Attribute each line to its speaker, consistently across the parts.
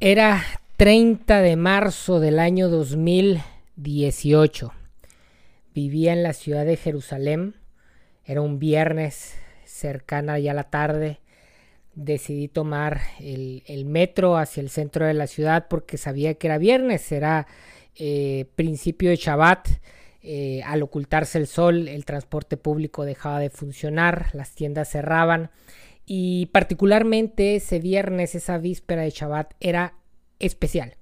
Speaker 1: Era 30 de marzo del año 2018. Vivía en la ciudad de Jerusalén. Era un viernes cercana ya la tarde. Decidí tomar el, metro hacia el centro de la ciudad porque sabía que era viernes, era eh, principio de Shabbat. Eh, al ocultarse el sol, el transporte público dejaba de funcionar, las tiendas cerraban y particularmente ese viernes, esa víspera de Shabbat, era especial,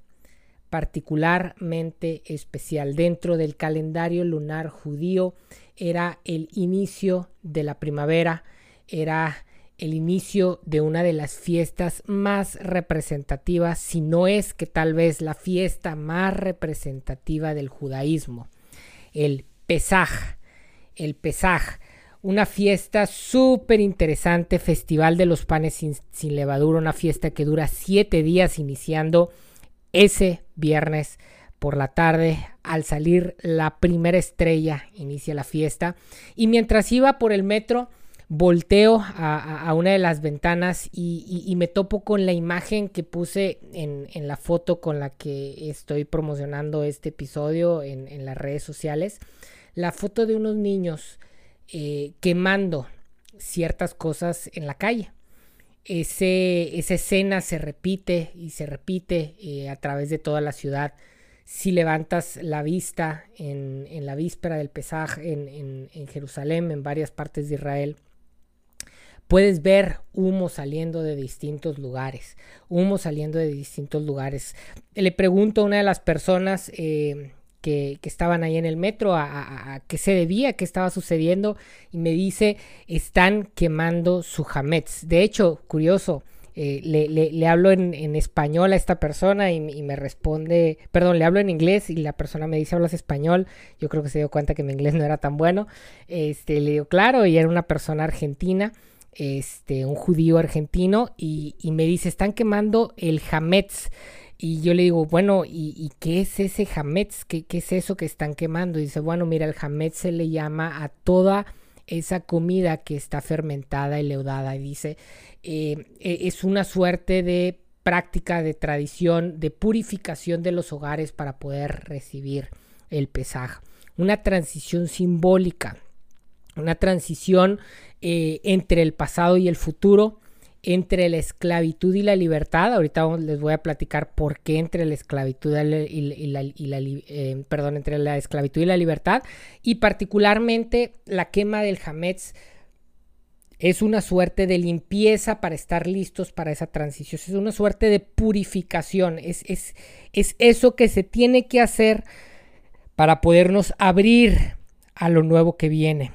Speaker 1: particularmente especial. Dentro del calendario lunar judío era el inicio de la primavera, era el inicio de una de las fiestas más representativas, si no es que tal vez la fiesta más representativa del judaísmo, el Pesaj. El Pesaj una fiesta súper interesante, Festival de los Panes sin, Levadura, una fiesta que dura siete días iniciando ese viernes por la tarde. Al salir la primera estrella inicia la fiesta y mientras iba por el metro volteo a, una de las ventanas y, me topo con la imagen que puse en, la foto con la que estoy promocionando este episodio en, en las redes sociales. La foto de unos niños eh, quemando ciertas cosas en la calle. Ese, esa escena se repite y se repite eh, a través de toda la ciudad. Si levantas la vista en, la víspera del pesaje en, en, Jerusalén, en varias partes de Israel, puedes ver humo saliendo de distintos lugares, humo saliendo de distintos lugares. Le pregunto a una de las personas eh, que, estaban ahí en el metro, a, qué se debía, qué estaba sucediendo, y me dice, están quemando su hametz. De hecho, curioso, eh, le, hablo en, español a esta persona y, me responde, perdón, le hablo en inglés y la persona me dice, hablas español, yo creo que se dio cuenta que mi inglés no era tan bueno, este, le digo, claro, y era una persona argentina, este, un judío argentino, y, y me dice, están quemando el hametz. Y yo le digo, bueno, ¿y, qué es ese hametz? ¿Qué, ¿Qué, es eso que están quemando? Y dice, bueno, mira, el hametz se le llama a toda esa comida que está fermentada y leudada. Y dice, eh, e, es una suerte de práctica, de tradición, de purificación de los hogares para poder recibir el pesaje. Una transición simbólica, una transición eh, entre el pasado y el futuro entre la esclavitud y la libertad. Ahorita les voy a platicar por qué entre la esclavitud y la, eh, perdón, entre la esclavitud y la libertad. Y particularmente la quema del Hametz es una suerte de limpieza para estar listos para esa transición. Es una suerte de purificación. Es, es, es eso que se tiene que hacer para podernos abrir a lo nuevo que viene.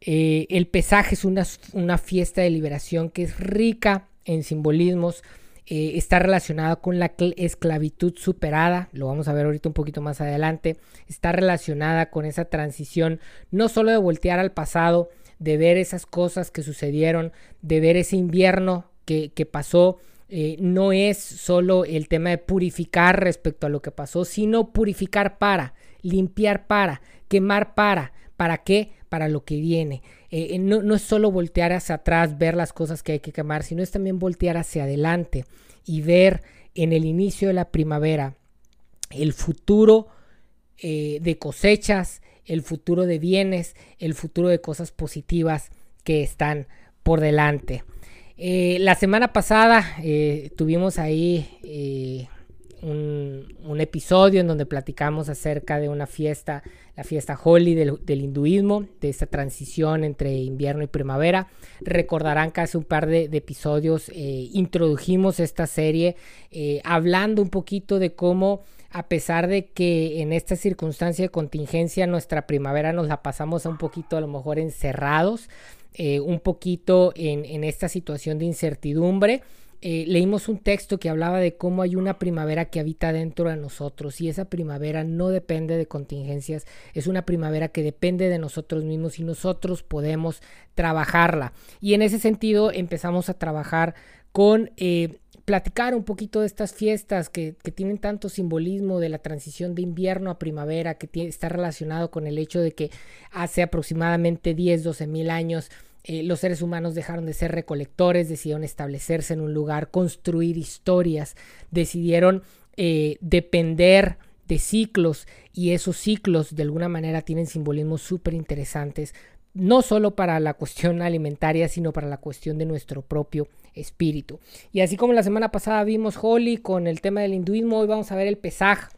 Speaker 1: Eh, el pesaje es una, fiesta de liberación que es rica en simbolismos. Eh, está relacionada con la esclavitud superada, lo vamos a ver ahorita un poquito más adelante, está relacionada con esa transición, no solo de voltear al pasado, de ver esas cosas que sucedieron, de ver ese invierno que, pasó, eh, no es solo el tema de purificar respecto a lo que pasó, sino purificar para, limpiar para, quemar para, ¿para qué? Para lo que viene. Eh, eh, no, es solo voltear hacia atrás, ver las cosas que hay que quemar, sino es también voltear hacia adelante y ver en el inicio de la primavera el futuro eh, de cosechas, el futuro de bienes, el futuro de cosas positivas que están por delante. la semana pasada tuvimos ahí un, episodio en donde platicamos acerca de una fiesta, la fiesta Holi del, hinduismo, de esta transición entre invierno y primavera. Recordarán que hace un par de, episodios eh, introdujimos esta serie eh, hablando un poquito de cómo a pesar de que en esta circunstancia de contingencia nuestra primavera nos la pasamos un poquito a lo mejor encerrados, eh, un poquito en, en esta situación de incertidumbre, eh, leímos un texto que hablaba de cómo hay una primavera que habita dentro de nosotros y esa primavera no depende de contingencias, es una primavera que depende de nosotros mismos y nosotros podemos trabajarla. Y en ese sentido empezamos a trabajar con... Eh, platicar un poquito de estas fiestas que, tienen tanto simbolismo de la transición de invierno a primavera, que está relacionado con el hecho de que hace aproximadamente 10, 12 mil años eh, los seres humanos dejaron de ser recolectores, decidieron establecerse en un lugar, construir historias, decidieron eh, depender de ciclos y esos ciclos de alguna manera tienen simbolismos súper interesantes, no solo para la cuestión alimentaria, sino para la cuestión de nuestro propio espíritu. Y así como la semana pasada vimos Holi con el tema del hinduismo, hoy vamos a ver el Pesaj,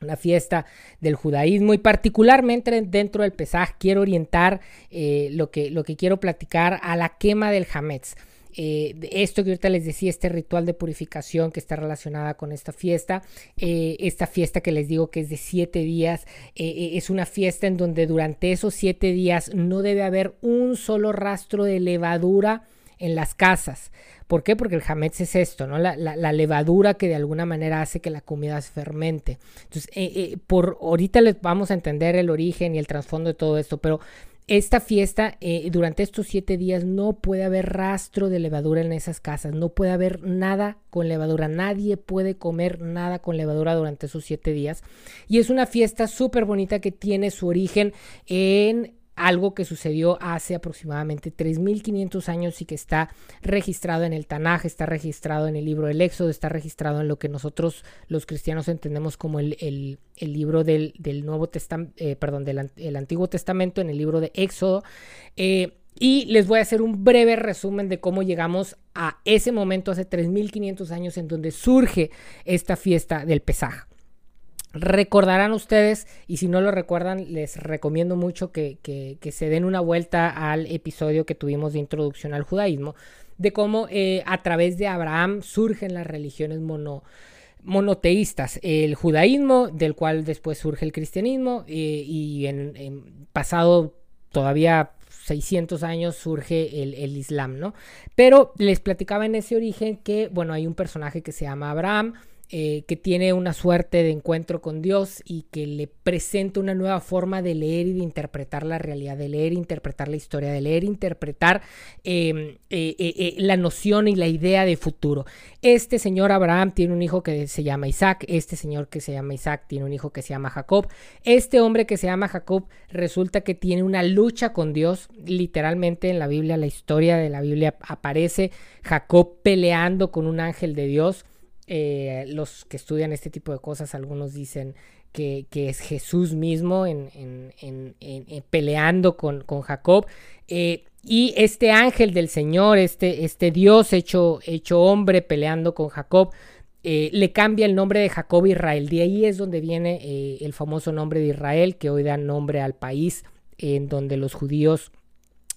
Speaker 1: una fiesta del judaísmo y particularmente dentro del Pesaj quiero orientar eh, lo, que, lo que quiero platicar a la quema del Hametz. Eh, esto que ahorita les decía, este ritual de purificación que está relacionada con esta fiesta, eh, esta fiesta que les digo que es de siete días, es una fiesta en donde durante esos siete días no debe haber un solo rastro de levadura en las casas. ¿Por qué? Porque el hametz es esto, ¿no? La, levadura que de alguna manera hace que la comida se fermente. Entonces, eh, eh, por ahorita les vamos a entender el origen y el trasfondo de todo esto, pero esta fiesta, eh, durante estos siete días, no puede haber rastro de levadura en esas casas, no puede haber nada con levadura, nadie puede comer nada con levadura durante esos siete días. Y es una fiesta súper bonita que tiene su origen en algo que sucedió hace aproximadamente 3.500 años y que está registrado en el Tanaj, está registrado en el libro del Éxodo, está registrado en lo que nosotros los cristianos entendemos como el, libro del, Nuevo Testamento, eh, perdón, del Antiguo Testamento, en el libro de Éxodo. Eh, y les voy a hacer un breve resumen de cómo llegamos a ese momento hace 3.500 años en donde surge esta fiesta del Pesaj. Recordarán ustedes, y si no lo recuerdan, les recomiendo mucho que, se den una vuelta al episodio que tuvimos de introducción al judaísmo, de cómo eh, a través de Abraham surgen las religiones mono, monoteístas, el judaísmo, del cual después surge el cristianismo, eh, y en, pasado todavía 600 años surge el, el, Islam, ¿no? Pero les platicaba en ese origen que, bueno, hay un personaje que se llama Abraham, eh, que tiene una suerte de encuentro con Dios y que le presenta una nueva forma de leer y de interpretar la realidad, de leer e interpretar la historia, de leer e interpretar em, eh, eh, la noción y la idea de futuro. Este señor Abraham tiene un hijo que se llama Isaac, este señor que se llama Isaac tiene un hijo que se llama Jacob, este hombre que se llama Jacob resulta que tiene una lucha con Dios, literalmente en la Biblia, la historia de la Biblia aparece Jacob peleando con un ángel de Dios. Eh, los que estudian este tipo de cosas, algunos dicen que, es Jesús mismo en, peleando con, Jacob. Eh, y este ángel del Señor, este, este Dios hecho, hecho hombre peleando con Jacob, eh, le cambia el nombre de Jacob Israel. De ahí es donde viene el famoso nombre de Israel, que hoy da nombre al país en donde los judíos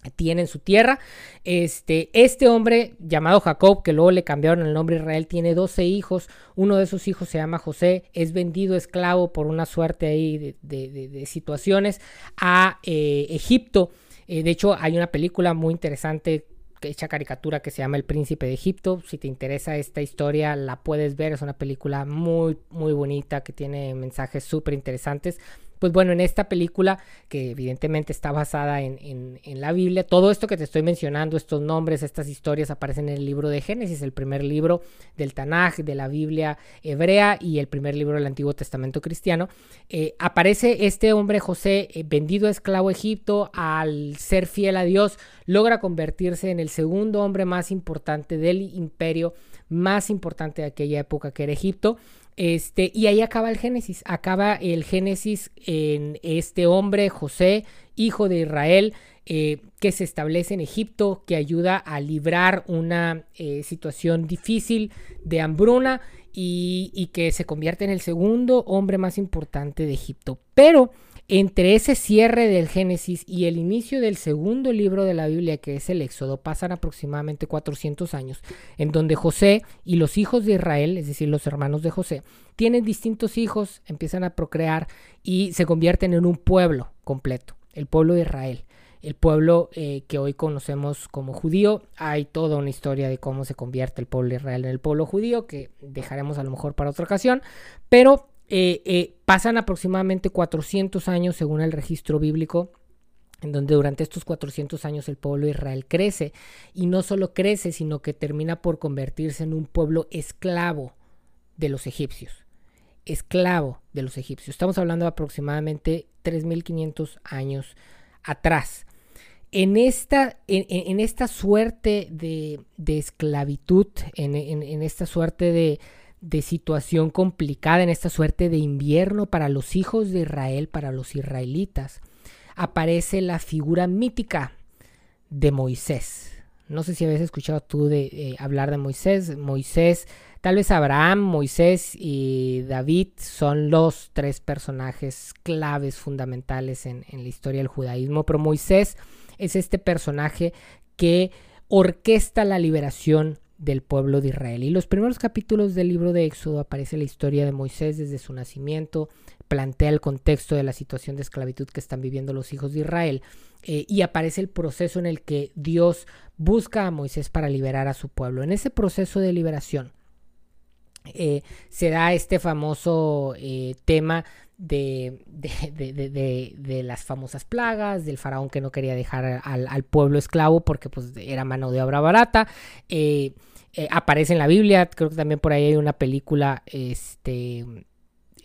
Speaker 1: tiene en su tierra. Este, este hombre llamado Jacob, que luego le cambiaron el nombre Israel, tiene 12 hijos. Uno de esos hijos se llama José, es vendido esclavo por una suerte ahí de, situaciones a eh, Egipto. Eh, de hecho, hay una película muy interesante hecha caricatura que se llama El Príncipe de Egipto. Si te interesa esta historia, la puedes ver. Es una película muy, muy bonita que tiene mensajes súper interesantes. Pues bueno, en esta película, que evidentemente está basada en, la Biblia, todo esto que te estoy mencionando, estos nombres, estas historias aparecen en el libro de Génesis, el primer libro del Tanaj, de la Biblia hebrea y el primer libro del Antiguo Testamento cristiano. Eh, aparece este hombre José eh, vendido a esclavo a Egipto, al ser fiel a Dios, logra convertirse en el segundo hombre más importante del imperio más importante de aquella época que era Egipto este, y ahí acaba el Génesis, acaba el Génesis en este hombre, José, hijo de Israel, eh, que se establece en Egipto, que ayuda a librar una eh, situación difícil de hambruna y, y que se convierte en el segundo hombre más importante de Egipto. Pero entre ese cierre del Génesis y el inicio del segundo libro de la Biblia, que es el Éxodo, pasan aproximadamente 400 años, en donde José y los hijos de Israel, es decir, los hermanos de José, tienen distintos hijos, empiezan a procrear y se convierten en un pueblo completo, el pueblo de Israel. El pueblo eh, que hoy conocemos como judío, hay toda una historia de cómo se convierte el pueblo de Israel en el pueblo judío, que dejaremos a lo mejor para otra ocasión, pero eh, eh, pasan aproximadamente 400 años según el registro bíblico en donde durante estos 400 años el pueblo de Israel crece y no solo crece, sino que termina por convertirse en un pueblo esclavo de los egipcios. Esclavo de los egipcios. Estamos hablando de aproximadamente 3.500 años atrás. en esta, en, esta suerte de, esclavitud, en, esta suerte de, de situación complicada, en esta suerte de invierno para los hijos de Israel, para los israelitas, aparece la figura mítica de Moisés. No sé si habías escuchado tú de eh, hablar de Moisés. Moisés, tal vez Abraham, Moisés y David son los tres personajes claves fundamentales en, en la historia del judaísmo, pero Moisés es este personaje que orquesta la liberación del pueblo de Israel. Y los primeros capítulos del libro de Éxodo aparece la historia de Moisés desde su nacimiento, plantea el contexto de la situación de esclavitud que están viviendo los hijos de Israel eh, y aparece el proceso en el que Dios busca a Moisés para liberar a su pueblo. En ese proceso de liberación eh, se da este famoso eh, tema de, de, las famosas plagas, del faraón que no quería dejar al, pueblo esclavo porque pues, era mano de obra barata. Aparece en la Biblia, creo que también por ahí hay una película este,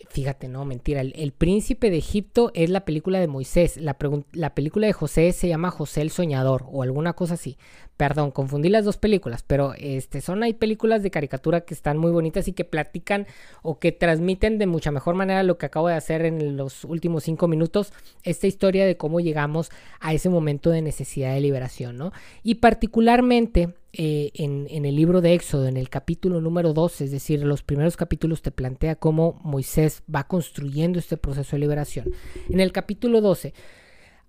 Speaker 1: Fíjate, no, mentira. El, príncipe de Egipto es la película de Moisés. La, la, película de José se llama José el Soñador o alguna cosa así. Perdón, confundí las dos películas, pero este, son hay películas de caricatura que están muy bonitas y que platican o que transmiten de mucha mejor manera lo que acabo de hacer en los últimos cinco minutos, esta historia de cómo llegamos a ese momento de necesidad de liberación, ¿no? Y particularmente eh, en, el libro de Éxodo, en el capítulo número 12, es decir, los primeros capítulos te plantea cómo Moisés va construyendo este proceso de liberación. En el capítulo 12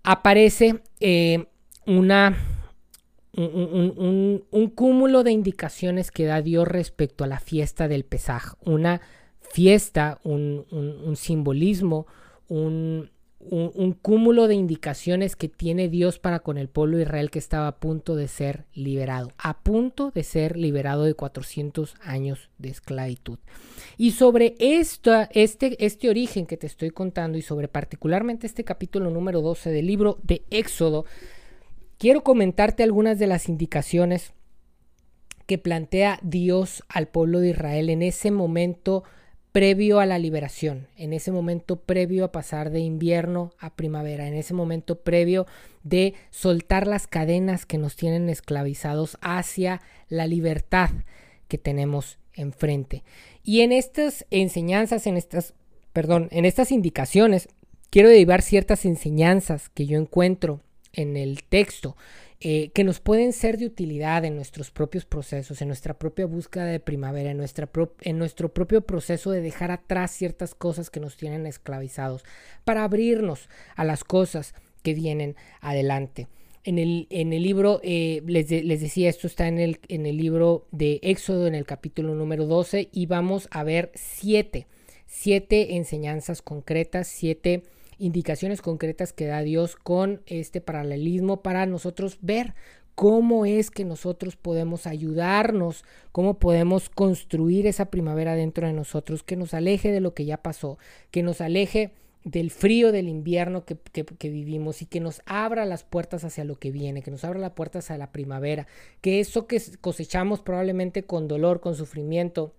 Speaker 1: aparece eh, una un, cúmulo de indicaciones que da Dios respecto a la fiesta del Pesaj. Una fiesta, un, simbolismo, un, cúmulo de indicaciones que tiene Dios para con el pueblo de Israel que estaba a punto de ser liberado, a punto de ser liberado de 400 años de esclavitud. Y sobre esta, este, este origen que te estoy contando y sobre particularmente este capítulo número 12 del libro de Éxodo, Quiero comentarte algunas de las indicaciones que plantea Dios al pueblo de Israel en ese momento previo a la liberación, en ese momento previo a pasar de invierno a primavera, en ese momento previo de soltar las cadenas que nos tienen esclavizados hacia la libertad que tenemos enfrente. Y en estas enseñanzas, en estas, perdón, en estas indicaciones, quiero derivar ciertas enseñanzas que yo encuentro en el texto eh, que nos pueden ser de utilidad en nuestros propios procesos, en nuestra propia búsqueda de primavera, en, nuestra en nuestro propio proceso de dejar atrás ciertas cosas que nos tienen esclavizados, para abrirnos a las cosas que vienen adelante. En el, en el libro, eh, les, les, decía, esto está en el, en el libro de Éxodo, en el capítulo número 12, y vamos a ver siete, siete enseñanzas concretas, siete indicaciones concretas que da Dios con este paralelismo para nosotros ver cómo es que nosotros podemos ayudarnos, cómo podemos construir esa primavera dentro de nosotros, que nos aleje de lo que ya pasó, que nos aleje del frío del invierno que, que, vivimos y que nos abra las puertas hacia lo que viene, que nos abra las puertas hacia la primavera, que eso que cosechamos probablemente con dolor, con sufrimiento,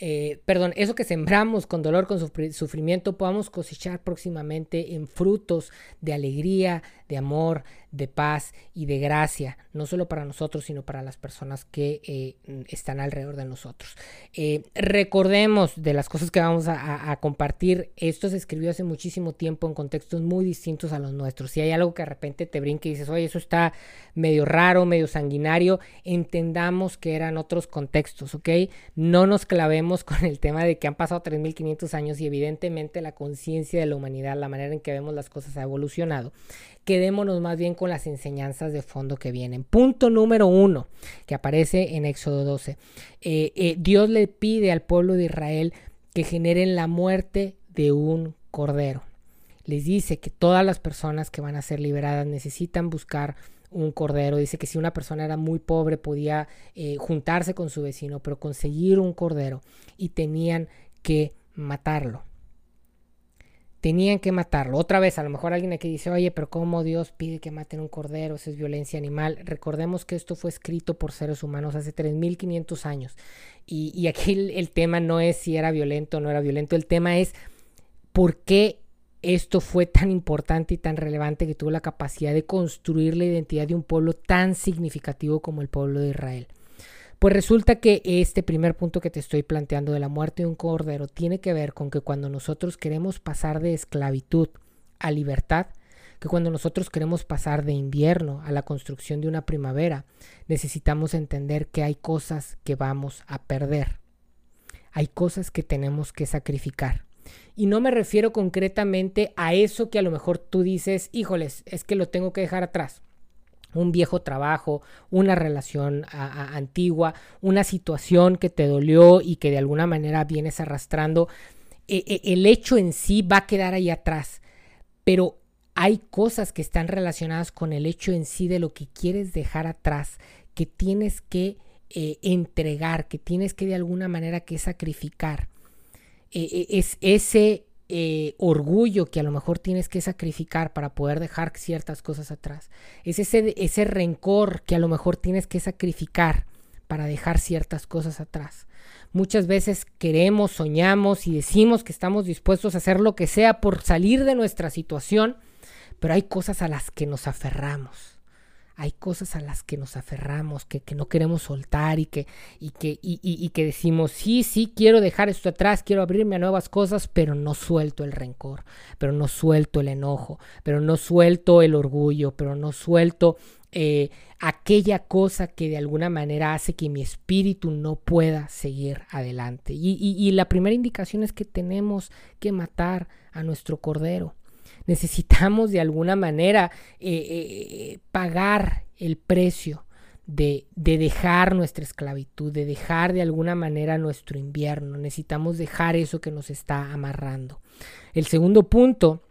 Speaker 1: eh, perdón, eso que sembramos con dolor, con sufrimiento, podamos cosechar próximamente en frutos de alegría, de amor, de paz y de gracia, no solo para nosotros, sino para las personas que eh, están alrededor de nosotros. Eh, recordemos de las cosas que vamos a, compartir, esto se escribió hace muchísimo tiempo en contextos muy distintos a los nuestros. Si hay algo que de repente te brinque y dices, oye, eso está medio raro, medio sanguinario, entendamos que eran otros contextos, ¿ok? No nos clavemos con el tema de que han pasado 3.500 años y evidentemente la conciencia de la humanidad, la manera en que vemos las cosas ha evolucionado quedémonos más bien con las enseñanzas de fondo que vienen. Punto número uno, que aparece en Éxodo 12. Eh, eh, Dios le pide al pueblo de Israel que generen la muerte de un cordero. Les dice que todas las personas que van a ser liberadas necesitan buscar un cordero. Dice que si una persona era muy pobre podía eh, juntarse con su vecino, pero conseguir un cordero y tenían que matarlo tenían que matarlo. Otra vez, a lo mejor alguien aquí dice, oye, pero ¿cómo Dios pide que maten un cordero? Eso es violencia animal. Recordemos que esto fue escrito por seres humanos hace 3.500 años. Y, y aquí el, tema no es si era violento o no era violento, el tema es por qué esto fue tan importante y tan relevante que tuvo la capacidad de construir la identidad de un pueblo tan significativo como el pueblo de Israel. Pues resulta que este primer punto que te estoy planteando de la muerte de un cordero tiene que ver con que cuando nosotros queremos pasar de esclavitud a libertad, que cuando nosotros queremos pasar de invierno a la construcción de una primavera, necesitamos entender que hay cosas que vamos a perder. Hay cosas que tenemos que sacrificar. Y no me refiero concretamente a eso que a lo mejor tú dices, híjoles, es que lo tengo que dejar atrás. Un viejo trabajo, una relación antigua, una situación que te dolió y que de alguna manera vienes arrastrando. E, e, el hecho en sí va a quedar ahí atrás, pero hay cosas que están relacionadas con el hecho en sí de lo que quieres dejar atrás, que tienes que eh, entregar, que tienes que de alguna manera que sacrificar. E, es ese eh, orgullo que a lo mejor tienes que sacrificar para poder dejar ciertas cosas atrás. Es ese, ese rencor que a lo mejor tienes que sacrificar para dejar ciertas cosas atrás. Muchas veces queremos, soñamos y decimos que estamos dispuestos a hacer lo que sea por salir de nuestra situación, pero hay cosas a las que nos aferramos hay cosas a las que nos aferramos, que, no queremos soltar y que, y, que, y, que decimos, sí, sí, quiero dejar esto atrás, quiero abrirme a nuevas cosas, pero no suelto el rencor, pero no suelto el enojo, pero no suelto el orgullo, pero no suelto eh, aquella cosa que de alguna manera hace que mi espíritu no pueda seguir adelante. y la primera indicación es que tenemos que matar a nuestro cordero necesitamos de alguna manera eh, eh, pagar el precio de, de, dejar nuestra esclavitud, de dejar de alguna manera nuestro invierno. Necesitamos dejar eso que nos está amarrando. El segundo punto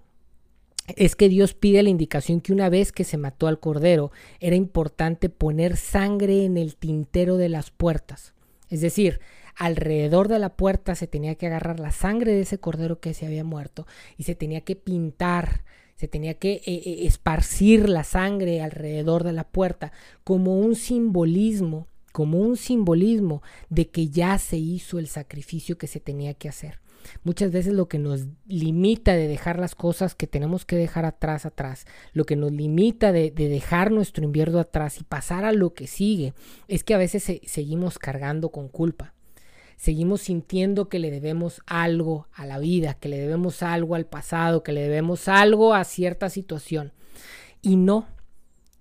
Speaker 1: es que Dios pide la indicación que una vez que se mató al cordero, era importante poner sangre en el tintero de las puertas. Es decir, alrededor de la puerta se tenía que agarrar la sangre de ese cordero que se había muerto y se tenía que pintar, se tenía que eh, eh, esparcir la sangre alrededor de la puerta como un simbolismo, como un simbolismo de que ya se hizo el sacrificio que se tenía que hacer. Muchas veces lo que nos limita de dejar las cosas que tenemos que dejar atrás, atrás, lo que nos limita de, dejar nuestro invierno atrás y pasar a lo que sigue, es que a veces seguimos cargando con culpa seguimos sintiendo que le debemos algo a la vida, que le debemos algo al pasado, que le debemos algo a cierta situación. Y no,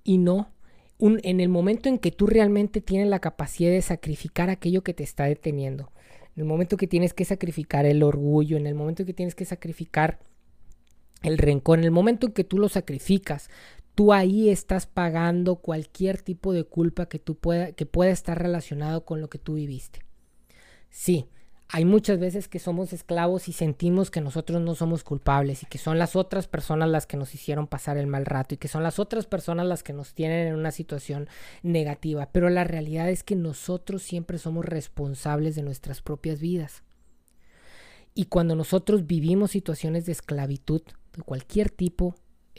Speaker 1: y no. en el momento en que tú realmente tienes la capacidad de sacrificar aquello que te está deteniendo, en el momento que tienes que sacrificar el orgullo, en el momento que tienes que sacrificar el rencor, en el momento en que tú lo sacrificas, tú ahí estás pagando cualquier tipo de culpa que tú pueda, que pueda estar relacionado con lo que tú viviste. Sí, hay muchas veces que somos esclavos y sentimos que nosotros no somos culpables y que son las otras personas las que nos hicieron pasar el mal rato y que son las otras personas las que nos tienen en una situación negativa. Pero la realidad es que nosotros siempre somos responsables de nuestras propias vidas. Y cuando nosotros vivimos situaciones de esclavitud de cualquier tipo,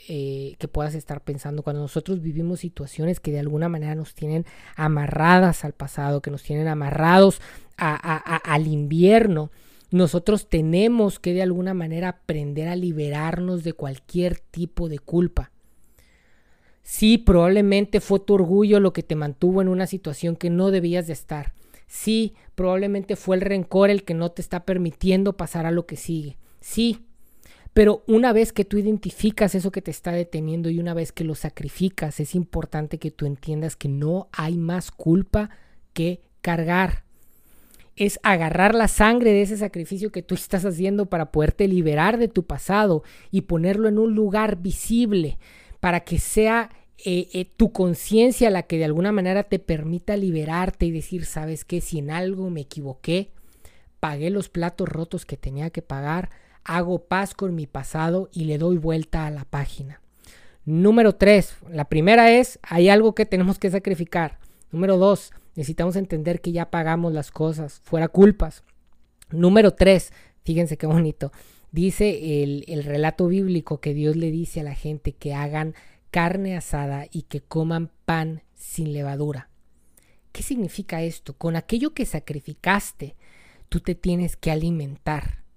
Speaker 1: eh, que puedas estar pensando cuando nosotros vivimos situaciones que de alguna manera nos tienen amarradas al pasado, que nos tienen amarrados al invierno, nosotros tenemos que de alguna manera aprender a liberarnos de cualquier tipo de culpa. Sí, probablemente fue tu orgullo lo que te mantuvo en una situación que no debías de estar. Sí, probablemente fue el rencor el que no te está permitiendo pasar a lo que sigue. Sí, pero una vez que tú identificas eso que te está deteniendo y una vez que lo sacrificas, es importante que tú entiendas que no hay más culpa que cargar. Es agarrar la sangre de ese sacrificio que tú estás haciendo para poderte liberar de tu pasado y ponerlo en un lugar visible para que sea eh, eh, tu conciencia la que de alguna manera te permita liberarte y decir, sabes que si en algo me equivoqué, pagué los platos rotos que tenía que pagar, hago paz con mi pasado y le doy vuelta a la página. Número tres, la primera es, hay algo que tenemos que sacrificar. Número dos, necesitamos entender que ya pagamos las cosas, fuera culpas. Número tres, fíjense qué bonito, dice el, el relato bíblico que Dios le dice a la gente que hagan carne asada y que coman pan sin levadura. ¿Qué significa esto? Con aquello que sacrificaste, tú te tienes que alimentar.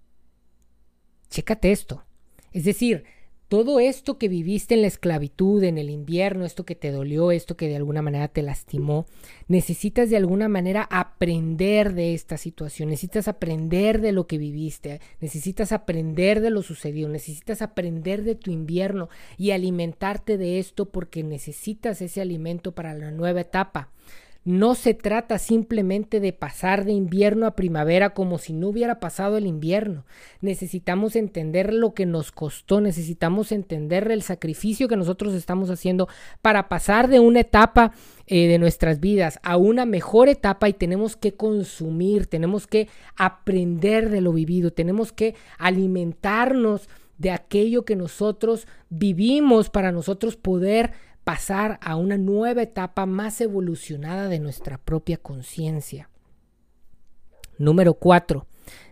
Speaker 1: Chécate esto. Es decir, todo esto que viviste en la esclavitud, en el invierno, esto que te dolió, esto que de alguna manera te lastimó, necesitas de alguna manera aprender de esta situación, necesitas aprender de lo que viviste, necesitas aprender de lo sucedido, necesitas aprender de tu invierno y alimentarte de esto porque necesitas ese alimento para la nueva etapa. No se trata simplemente de pasar de invierno a primavera como si no hubiera pasado el invierno. Necesitamos entender lo que nos costó, necesitamos entender el sacrificio que nosotros estamos haciendo para pasar de una etapa eh, de nuestras vidas a una mejor etapa y tenemos que consumir, tenemos que aprender de lo vivido, tenemos que alimentarnos de aquello que nosotros vivimos para nosotros poder pasar a una nueva etapa más evolucionada de nuestra propia conciencia. Número 4.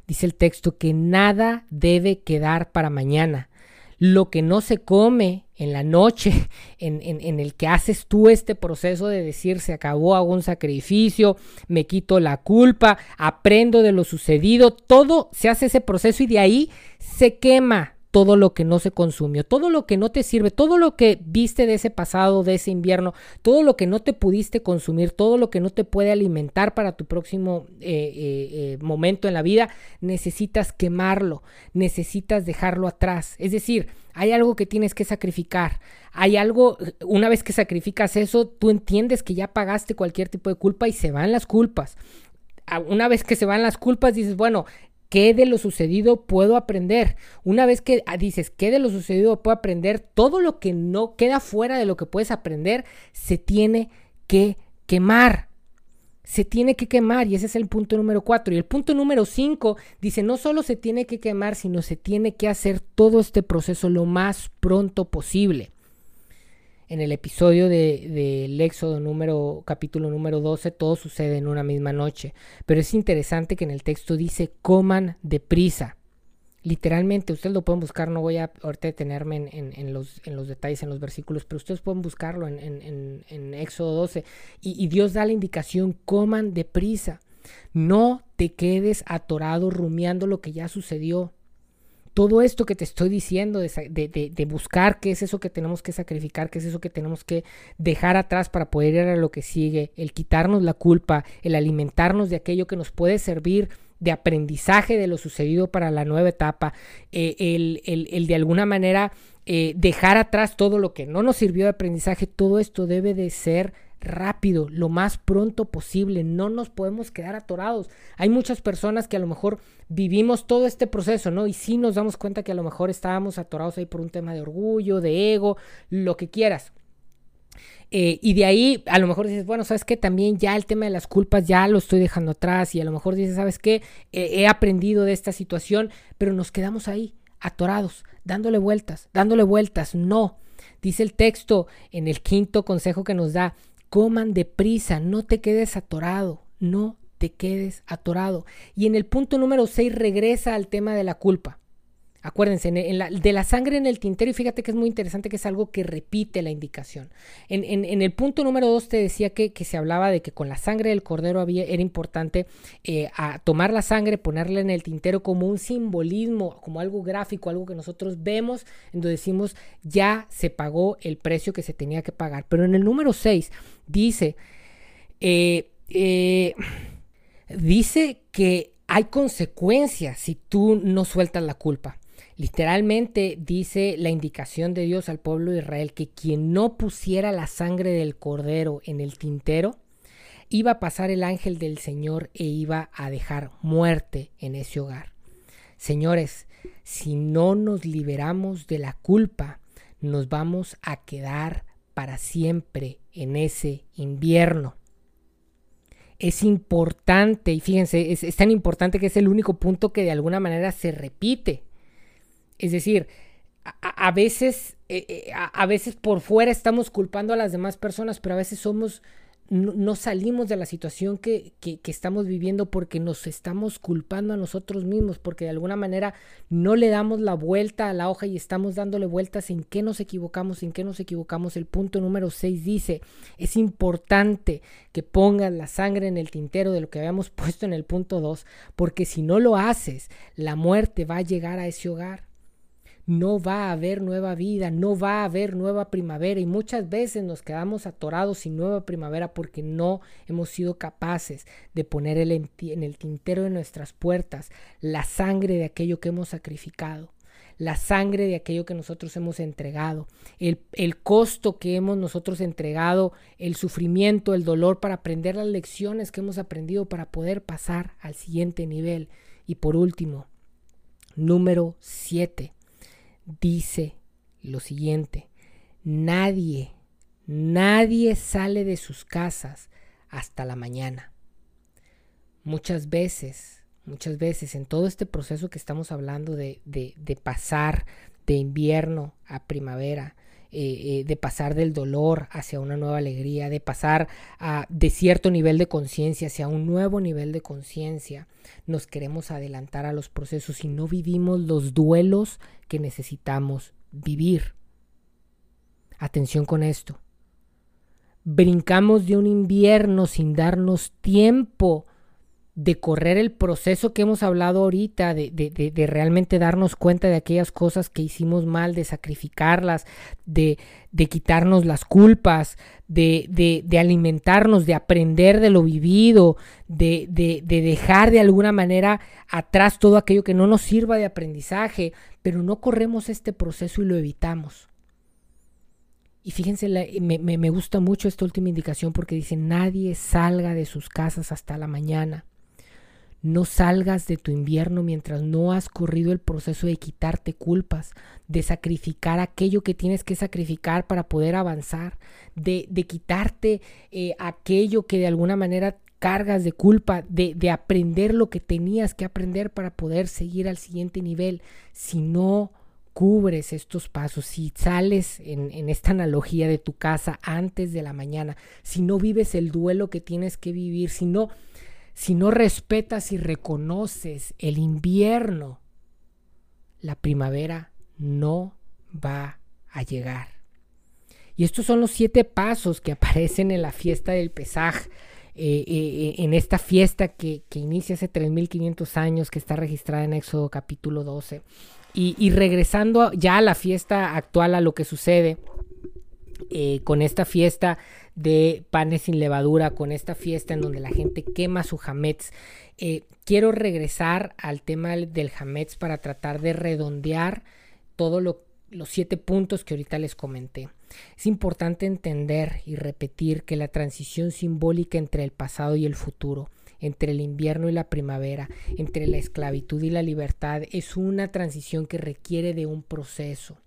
Speaker 1: Dice el texto que nada debe quedar para mañana. Lo que no se come en la noche, en, en, el que haces tú este proceso de decir se acabó, hago un sacrificio, me quito la culpa, aprendo de lo sucedido, todo se hace ese proceso y de ahí se quema, todo lo que no se consumió, todo lo que no te sirve, todo lo que viste de ese pasado, de ese invierno, todo lo que no te pudiste consumir, todo lo que no te puede alimentar para tu próximo eh, eh, eh, momento en la vida, necesitas quemarlo, necesitas dejarlo atrás. Es decir, hay algo que tienes que sacrificar. Hay algo, una vez que sacrificas eso, tú entiendes que ya pagaste cualquier tipo de culpa y se van las culpas una vez que se van las culpas, dices, bueno, ¿Qué de lo sucedido puedo aprender? Una vez que ah, dices, ¿qué de lo sucedido puedo aprender? Todo lo que no queda fuera de lo que puedes aprender se tiene que quemar. Se tiene que quemar y ese es el punto número cuatro. Y el punto número cinco dice, no solo se tiene que quemar, sino se tiene que hacer todo este proceso lo más pronto posible en el episodio del de, Éxodo número, capítulo número 12, todo sucede en una misma noche. Pero es interesante que en el texto dice coman deprisa. Literalmente, ustedes lo pueden buscar, no voy a ahorita detenerme en, los, en los, detalles, en los versículos, pero ustedes pueden buscarlo en, Éxodo 12. Y, y Dios da la indicación, coman deprisa. No te quedes atorado rumiando lo que ya sucedió todo esto que te estoy diciendo, de, buscar qué es eso que tenemos que sacrificar, qué es eso que tenemos que dejar atrás para poder ir a lo que sigue, el quitarnos la culpa, el alimentarnos de aquello que nos puede servir de aprendizaje de lo sucedido para la nueva etapa, eh, el, de alguna manera eh, dejar atrás todo lo que no nos sirvió de aprendizaje, todo esto debe de ser rápido, lo más pronto posible. No nos podemos quedar atorados. Hay muchas personas que a lo mejor vivimos todo este proceso, ¿no? Y sí nos damos cuenta que a lo mejor estábamos atorados ahí por un tema de orgullo, de ego, lo que quieras. Eh, y de ahí a lo mejor dices, bueno, sabes que también ya el tema de las culpas ya lo estoy dejando atrás y a lo mejor dices, sabes que he aprendido de esta situación, pero nos quedamos ahí, atorados, dándole vueltas, dándole vueltas. No, dice el texto en el quinto consejo que nos da, coman deprisa, no te quedes atorado, no te quedes atorado. Y en el punto número 6 regresa al tema de la culpa. Acuérdense, de la sangre en el tintero, y fíjate que es muy interesante que es algo que repite la indicación. En, el punto número dos te decía que, se hablaba de que con la sangre del cordero había, era importante eh, tomar la sangre, ponerla en el tintero como un simbolismo, como algo gráfico, algo que nosotros vemos, en donde decimos ya se pagó el precio que se tenía que pagar. Pero en el número 6 dice, eh, eh, dice que hay consecuencias si tú no sueltas la culpa. Literalmente dice la indicación de Dios al pueblo de Israel que quien no pusiera la sangre del cordero en el tintero, iba a pasar el ángel del Señor e iba a dejar muerte en ese hogar. Señores, si no nos liberamos de la culpa, nos vamos a quedar para siempre en ese invierno. Es importante, y fíjense, es, tan importante que es el único punto que de alguna manera se repite es decir, a, veces, eh, eh, a, veces por fuera estamos culpando a las demás personas, pero a veces somos, no, salimos de la situación que, que, estamos viviendo porque nos estamos culpando a nosotros mismos, porque de alguna manera no le damos la vuelta a la hoja y estamos dándole vueltas en qué nos equivocamos, en qué nos equivocamos. El punto número 6 dice, es importante que pongas la sangre en el tintero de lo que habíamos puesto en el punto 2, porque si no lo haces, la muerte va a llegar a ese hogar no va a haber nueva vida, no va a haber nueva primavera y muchas veces nos quedamos atorados sin nueva primavera porque no hemos sido capaces de poner en el tintero de nuestras puertas la sangre de aquello que hemos sacrificado la sangre de aquello que nosotros hemos entregado, el, costo que hemos nosotros entregado, el sufrimiento, el dolor para aprender las lecciones que hemos aprendido para poder pasar al siguiente nivel. Y por último, número 7, dice lo siguiente, nadie, nadie sale de sus casas hasta la mañana. Muchas veces, muchas veces en todo este proceso que estamos hablando de, de, pasar de invierno a primavera, eh, eh, de pasar del dolor hacia una nueva alegría, de pasar a, de cierto nivel de conciencia hacia un nuevo nivel de conciencia. Nos queremos adelantar a los procesos y no vivimos los duelos que necesitamos vivir. Atención con esto. Brincamos de un invierno sin darnos tiempo de correr el proceso que hemos hablado ahorita, de, de, de, realmente darnos cuenta de aquellas cosas que hicimos mal, de sacrificarlas, de, quitarnos las culpas, de, alimentarnos, de aprender de lo vivido, de, dejar de alguna manera atrás todo aquello que no nos sirva de aprendizaje, pero no corremos este proceso y lo evitamos. Y fíjense, me, me gusta mucho esta última indicación porque dice, nadie salga de sus casas hasta la mañana. No salgas de tu invierno mientras no has corrido el proceso de quitarte culpas, de sacrificar aquello que tienes que sacrificar para poder avanzar, de, de quitarte eh, aquello que de alguna manera cargas de culpa, de, de, aprender lo que tenías que aprender para poder seguir al siguiente nivel. Si no cubres estos pasos, si sales en, en esta analogía de tu casa antes de la mañana, si no vives el duelo que tienes que vivir, si no si no respetas y reconoces el invierno, la primavera no va a llegar. Y estos son los siete pasos que aparecen en la fiesta del Pesaj, eh, eh, en esta fiesta que, inicia hace 3.500 años, que está registrada en Éxodo capítulo 12. Y, regresando ya a la fiesta actual, a lo que sucede eh, con esta fiesta de panes sin levadura, con esta fiesta en donde la gente quema su hametz. Eh, quiero regresar al tema del hametz para tratar de redondear todos los siete puntos que ahorita les comenté. Es importante entender y repetir que la transición simbólica entre el pasado y el futuro, entre el invierno y la primavera, entre la esclavitud y la libertad, es una transición que requiere de un proceso,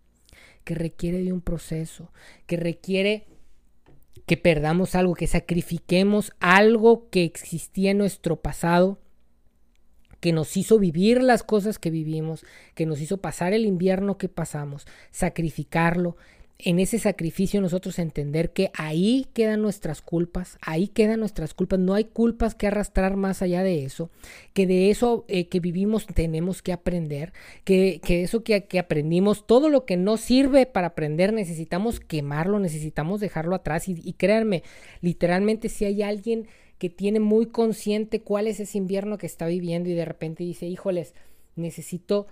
Speaker 1: que requiere de un proceso, que requiere que perdamos algo, que sacrifiquemos algo que existía en nuestro pasado, que nos hizo vivir las cosas que vivimos, que nos hizo pasar el invierno que pasamos, sacrificarlo, en ese sacrificio nosotros entender que ahí quedan nuestras culpas, ahí quedan nuestras culpas, no hay culpas que arrastrar más allá de eso, que de eso eh, que vivimos tenemos que aprender, que, que eso que, que, aprendimos, todo lo que no sirve para aprender necesitamos quemarlo, necesitamos dejarlo atrás. Y, y créanme, literalmente si hay alguien que tiene muy consciente cuál es ese invierno que está viviendo y de repente dice, híjoles, necesito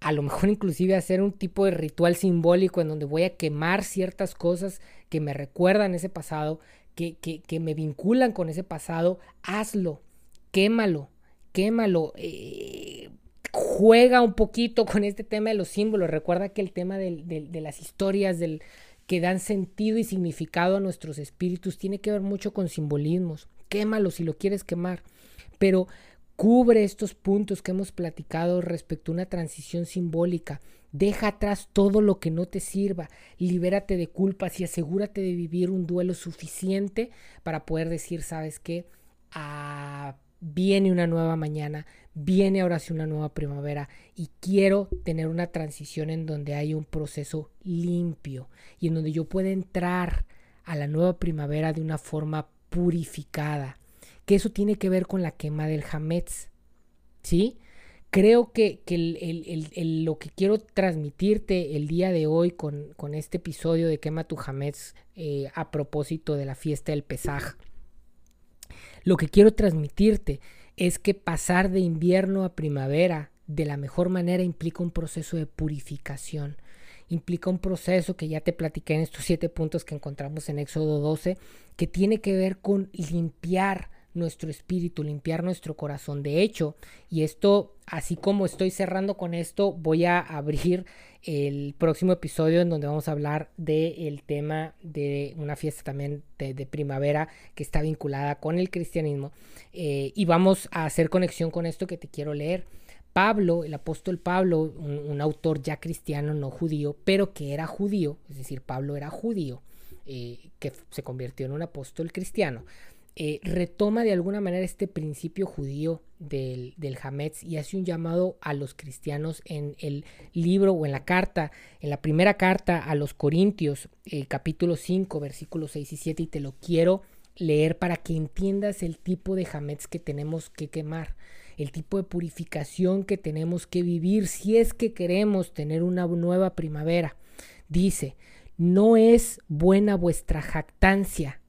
Speaker 1: a lo mejor inclusive hacer un tipo de ritual simbólico en donde voy a quemar ciertas cosas que me recuerdan ese pasado, que, que, me vinculan con ese pasado, hazlo, quémalo, quémalo, eh, juega un poquito con este tema de los símbolos, recuerda que el tema de las historias del, que dan sentido y significado a nuestros espíritus tiene que ver mucho con simbolismos, quémalo si lo quieres quemar, pero Cubre estos puntos que hemos platicado respecto a una transición simbólica. Deja atrás todo lo que no te sirva. Libérate de culpas y asegúrate de vivir un duelo suficiente para poder decir, ¿sabes qué? Ah, viene una nueva mañana, viene ahora sí una nueva primavera y quiero tener una transición en donde hay un proceso limpio y en donde yo pueda entrar a la nueva primavera de una forma purificada que eso tiene que ver con la quema del Hametz. ¿Sí? Creo que, lo que quiero transmitirte el día de hoy con, este episodio de Quema tu Hametz eh, a propósito de la fiesta del Pesaj, lo que quiero transmitirte es que pasar de invierno a primavera de la mejor manera implica un proceso de purificación. Implica un proceso que ya te platiqué en estos siete puntos que encontramos en Éxodo 12, que tiene que ver con limpiar nuestro espíritu, limpiar nuestro corazón. De hecho, y esto, así como estoy cerrando con esto, voy a abrir el próximo episodio en donde vamos a hablar del tema de una fiesta también de, primavera que está vinculada con el cristianismo. Eh, y vamos a hacer conexión con esto que te quiero leer. Pablo, el apóstol Pablo, un, autor ya cristiano, no judío, pero que era judío, es decir, Pablo era judío, eh, que se convirtió en un apóstol cristiano. Eh, retoma de alguna manera este principio judío del, del Hametz y hace un llamado a los cristianos en el libro o en la carta, en la primera carta a los Corintios, el capítulo 5, versículos 6 y 7, y te lo quiero leer para que entiendas el tipo de Hametz que tenemos que quemar, el tipo de purificación que tenemos que vivir si es que queremos tener una nueva primavera. Dice, no es buena vuestra jactancia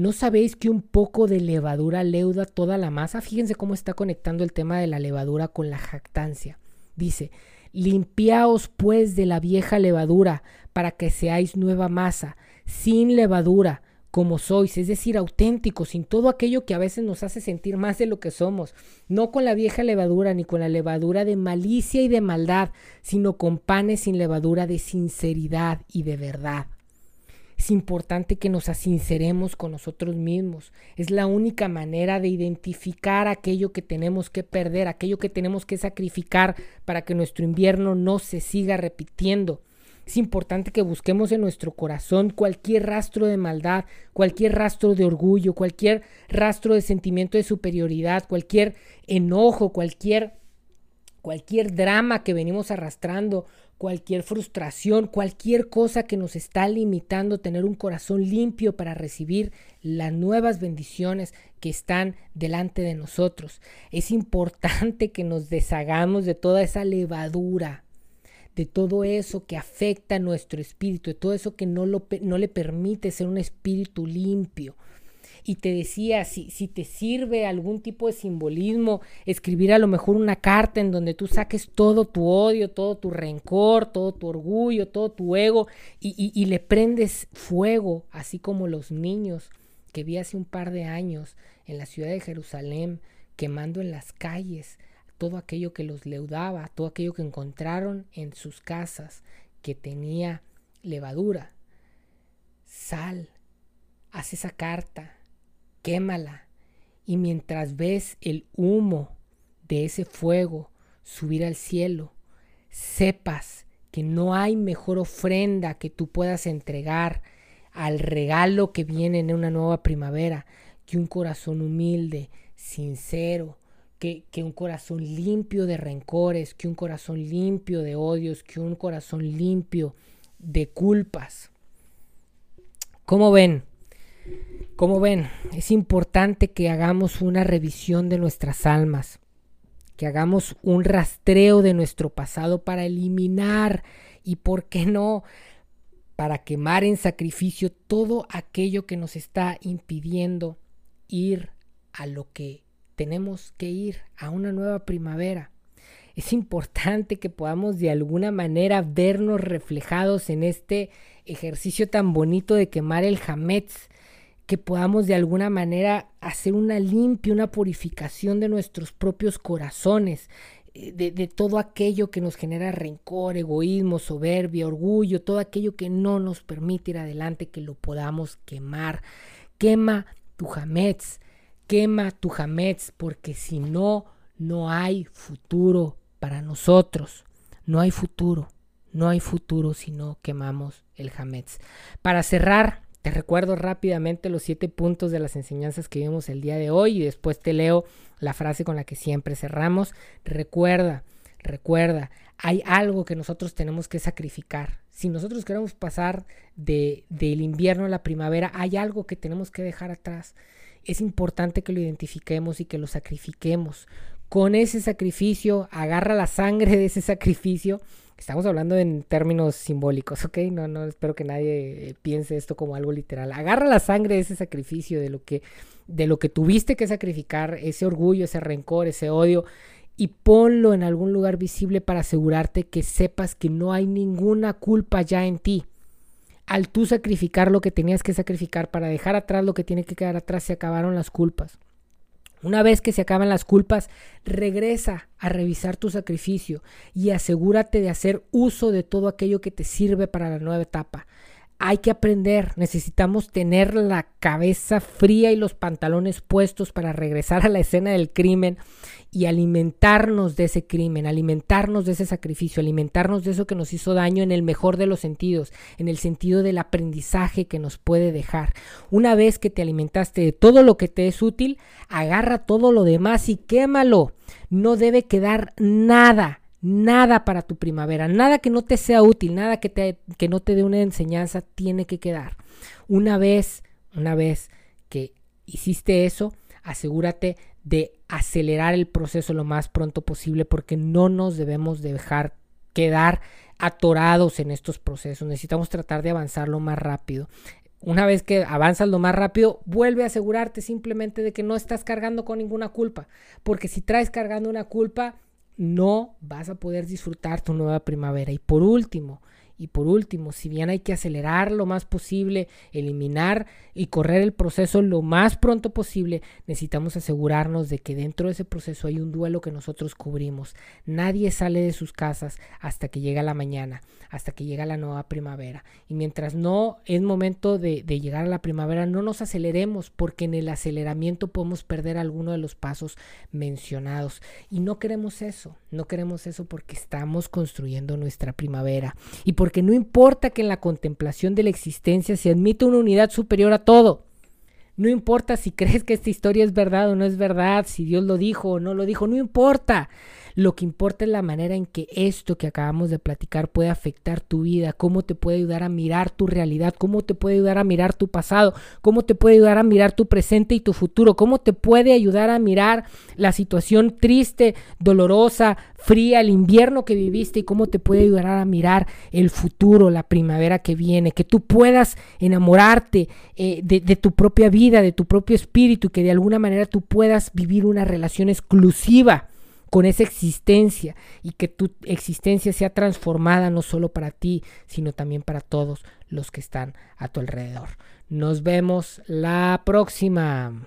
Speaker 1: ¿No sabéis que un poco de levadura leuda toda la masa? Fíjense cómo está conectando el tema de la levadura con la jactancia. Dice, limpiaos pues de la vieja levadura para que seáis nueva masa, sin levadura, como sois, es decir, auténticos, sin todo aquello que a veces nos hace sentir más de lo que somos, no con la vieja levadura ni con la levadura de malicia y de maldad, sino con panes sin levadura de sinceridad y de verdad. Es importante que nos asinceremos con nosotros mismos. Es la única manera de identificar aquello que tenemos que perder, aquello que tenemos que sacrificar para que nuestro invierno no se siga repitiendo. Es importante que busquemos en nuestro corazón cualquier rastro de maldad, cualquier rastro de orgullo, cualquier rastro de sentimiento de superioridad, cualquier enojo, cualquier cualquier drama que venimos arrastrando, cualquier frustración, cualquier cosa que nos está limitando tener un corazón limpio para recibir las nuevas bendiciones que están delante de nosotros. Es importante que nos deshagamos de toda esa levadura, de todo eso que afecta a nuestro espíritu, de todo eso que no, lo, no le permite ser un espíritu limpio y te decía si, si te sirve algún tipo de simbolismo, escribir a lo mejor una carta en donde tú saques todo tu odio, todo tu rencor, todo tu orgullo, todo tu ego y, y le prendes fuego, así como los niños que vi hace un par de años en la ciudad de Jerusalén quemando en las calles todo aquello que los leudaba, todo aquello que encontraron en sus casas que tenía levadura. Sal, haz esa carta, quémala. Y mientras ves el humo de ese fuego subir al cielo, sepas que no hay mejor ofrenda que tú puedas entregar al regalo que viene en una nueva primavera que un corazón humilde, sincero, que, que, un corazón limpio de rencores, que un corazón limpio de odios, que un corazón limpio de culpas. ¿Cómo ven? Como ven, es importante que hagamos una revisión de nuestras almas, que hagamos un rastreo de nuestro pasado para eliminar y, ¿por qué no?, para quemar en sacrificio todo aquello que nos está impidiendo ir a lo que tenemos que ir, a una nueva primavera. Es importante que podamos de alguna manera vernos reflejados en este ejercicio tan bonito de quemar el hametz, que podamos de alguna manera hacer una limpia, una purificación de nuestros propios corazones, eh, de, todo aquello que nos genera rencor, egoísmo, soberbia, orgullo, todo aquello que no nos permite ir adelante, que lo podamos quemar. Quema tu hametz, quema tu hametz, porque si no, no hay futuro para nosotros. No hay futuro, no hay futuro si no quemamos el hametz. Para cerrar, te recuerdo rápidamente los siete puntos de las enseñanzas que vimos el día de hoy y después te leo la frase con la que siempre cerramos. Recuerda, recuerda, hay algo que nosotros tenemos que sacrificar. Si nosotros queremos pasar de, del invierno a la primavera, hay algo que tenemos que dejar atrás. Es importante que lo identifiquemos y que lo sacrifiquemos. Con ese sacrificio, agarra la sangre de ese sacrificio Estamos hablando en términos simbólicos, ¿ok? No, no espero que nadie eh, piense esto como algo literal. Agarra la sangre de ese sacrificio, de lo que, de lo que tuviste que sacrificar, ese orgullo, ese rencor, ese odio, y ponlo en algún lugar visible para asegurarte que sepas que no hay ninguna culpa ya en ti. Al tú sacrificar lo que tenías que sacrificar para dejar atrás lo que tiene que quedar atrás, se acabaron las culpas. Una vez que se acaban las culpas, regresa a revisar tu sacrificio y asegúrate de hacer uso de todo aquello que te sirve para la nueva etapa hay que aprender, necesitamos tener la cabeza fría y los pantalones puestos para regresar a la escena del crimen y alimentarnos de ese crimen, alimentarnos de ese sacrificio, alimentarnos de eso que nos hizo daño en el mejor de los sentidos, en el sentido del aprendizaje que nos puede dejar. Una vez que te alimentaste de todo lo que te es útil, agarra todo lo demás y quémalo. No debe quedar nada Nada para tu primavera, nada que no te sea útil, nada que, te, que no te dé una enseñanza tiene que quedar. Una vez, una vez que hiciste eso, asegúrate de acelerar el proceso lo más pronto posible porque no nos debemos dejar quedar atorados en estos procesos. Necesitamos tratar de avanzar lo más rápido. Una vez que avanzas lo más rápido, vuelve a asegurarte simplemente de que no estás cargando con ninguna culpa. Porque si traes cargando una culpa, no vas a poder disfrutar tu nueva primavera. Y por último, y por último, si bien hay que acelerar lo más posible, eliminar y correr el proceso lo más pronto posible, necesitamos asegurarnos de que dentro de ese proceso hay un duelo que nosotros cubrimos. Nadie sale de sus casas hasta que llega la mañana, hasta que llega la nueva primavera. Y mientras no es momento de, llegar a la primavera, no nos aceleremos porque en el aceleramiento podemos perder alguno de los pasos mencionados. Y no queremos eso, no queremos eso porque estamos construyendo nuestra primavera. Y porque no importa que en la contemplación de la existencia se admita una unidad superior a todo. No importa si crees que esta historia es verdad o no es verdad, si Dios lo dijo o no lo dijo, no importa. Lo que importa es la manera en que esto que acabamos de platicar puede afectar tu vida, cómo te puede ayudar a mirar tu realidad, cómo te puede ayudar a mirar tu pasado, cómo te puede ayudar a mirar tu presente y tu futuro, cómo te puede ayudar a mirar la situación triste, dolorosa, fría, el invierno que viviste y cómo te puede ayudar a mirar el futuro, la primavera que viene, que tú puedas enamorarte eh, de, de tu propia vida, de tu propio espíritu y que de alguna manera tú puedas vivir una relación exclusiva con esa existencia y que tu existencia sea transformada no solo para ti, sino también para todos los que están a tu alrededor. Nos vemos la próxima.